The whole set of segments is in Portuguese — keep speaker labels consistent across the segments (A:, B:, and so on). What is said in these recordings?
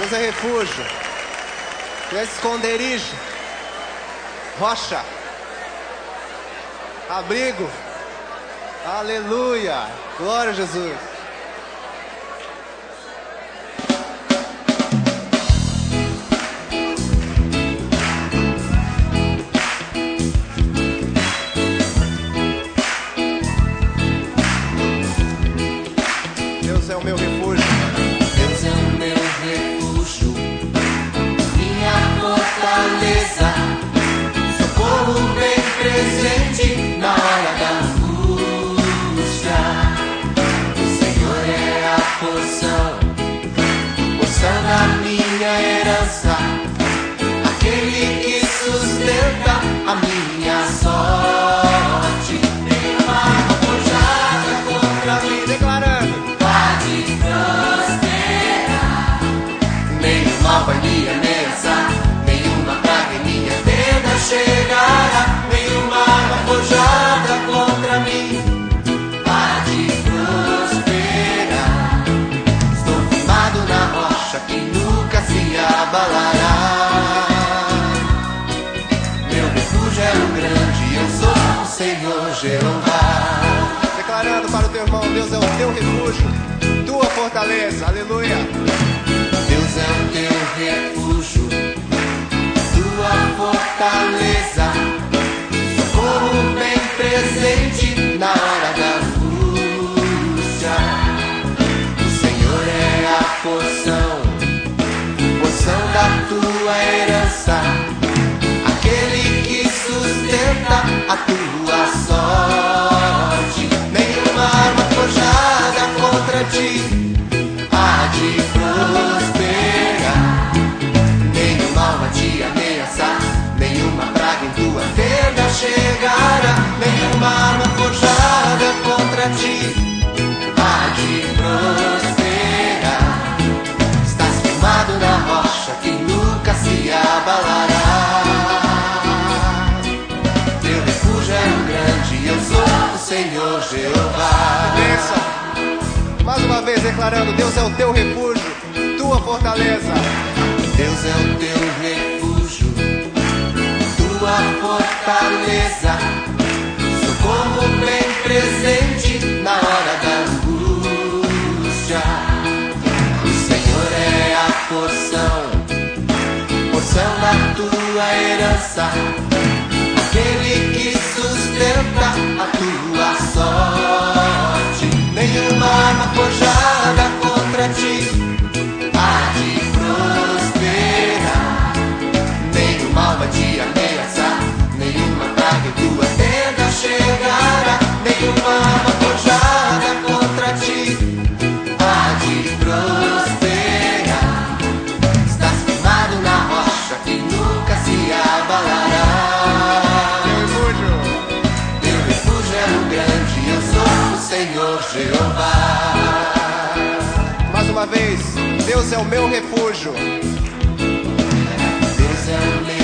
A: Deus é refúgio. Deus é esconderijo. Rocha. Abrigo. Aleluia. Glória a Jesus.
B: Fortaleza,
A: aleluia.
B: Deus é o teu refúgio, tua fortaleza, socorro bem presente na hora da angústia. O Senhor é a porção, porção da tua herança, aquele que sustenta a tua sorte. Nenhuma arma forjada contra ti contra ti há de prosperar. Estás firmado na rocha que nunca se abalará. Teu refúgio é um grande, eu sou o Senhor Jeová.
A: Mais uma vez declarando, Deus é o teu refúgio, tua fortaleza.
B: Deus é o teu refúgio, tua fortaleza, porção, porção da tua herança, aquele que sustenta a Jeová.
A: Mais uma vez, Deus é o meu refúgio.
B: Deus é o meu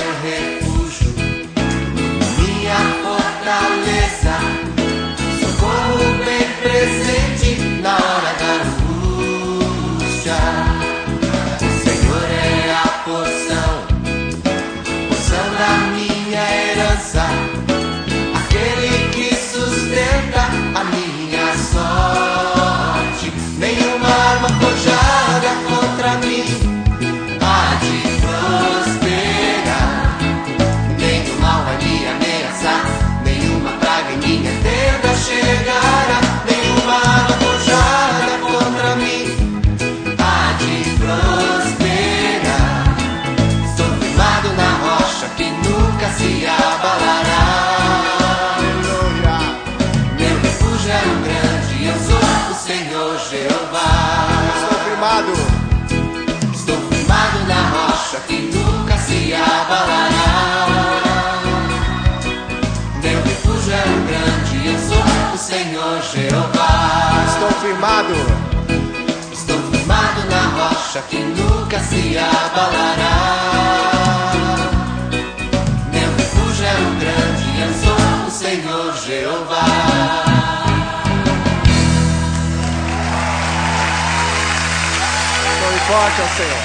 A: firmado.
B: Estou firmado na rocha que nunca se abalará. Meu refúgio é um grande, eu sou o Senhor Jeová.
A: Estou forte ao Senhor.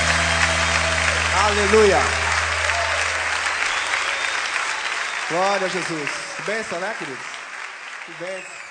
A: Aleluia. Glória a Jesus. Que bênção, né, queridos? Que bênção.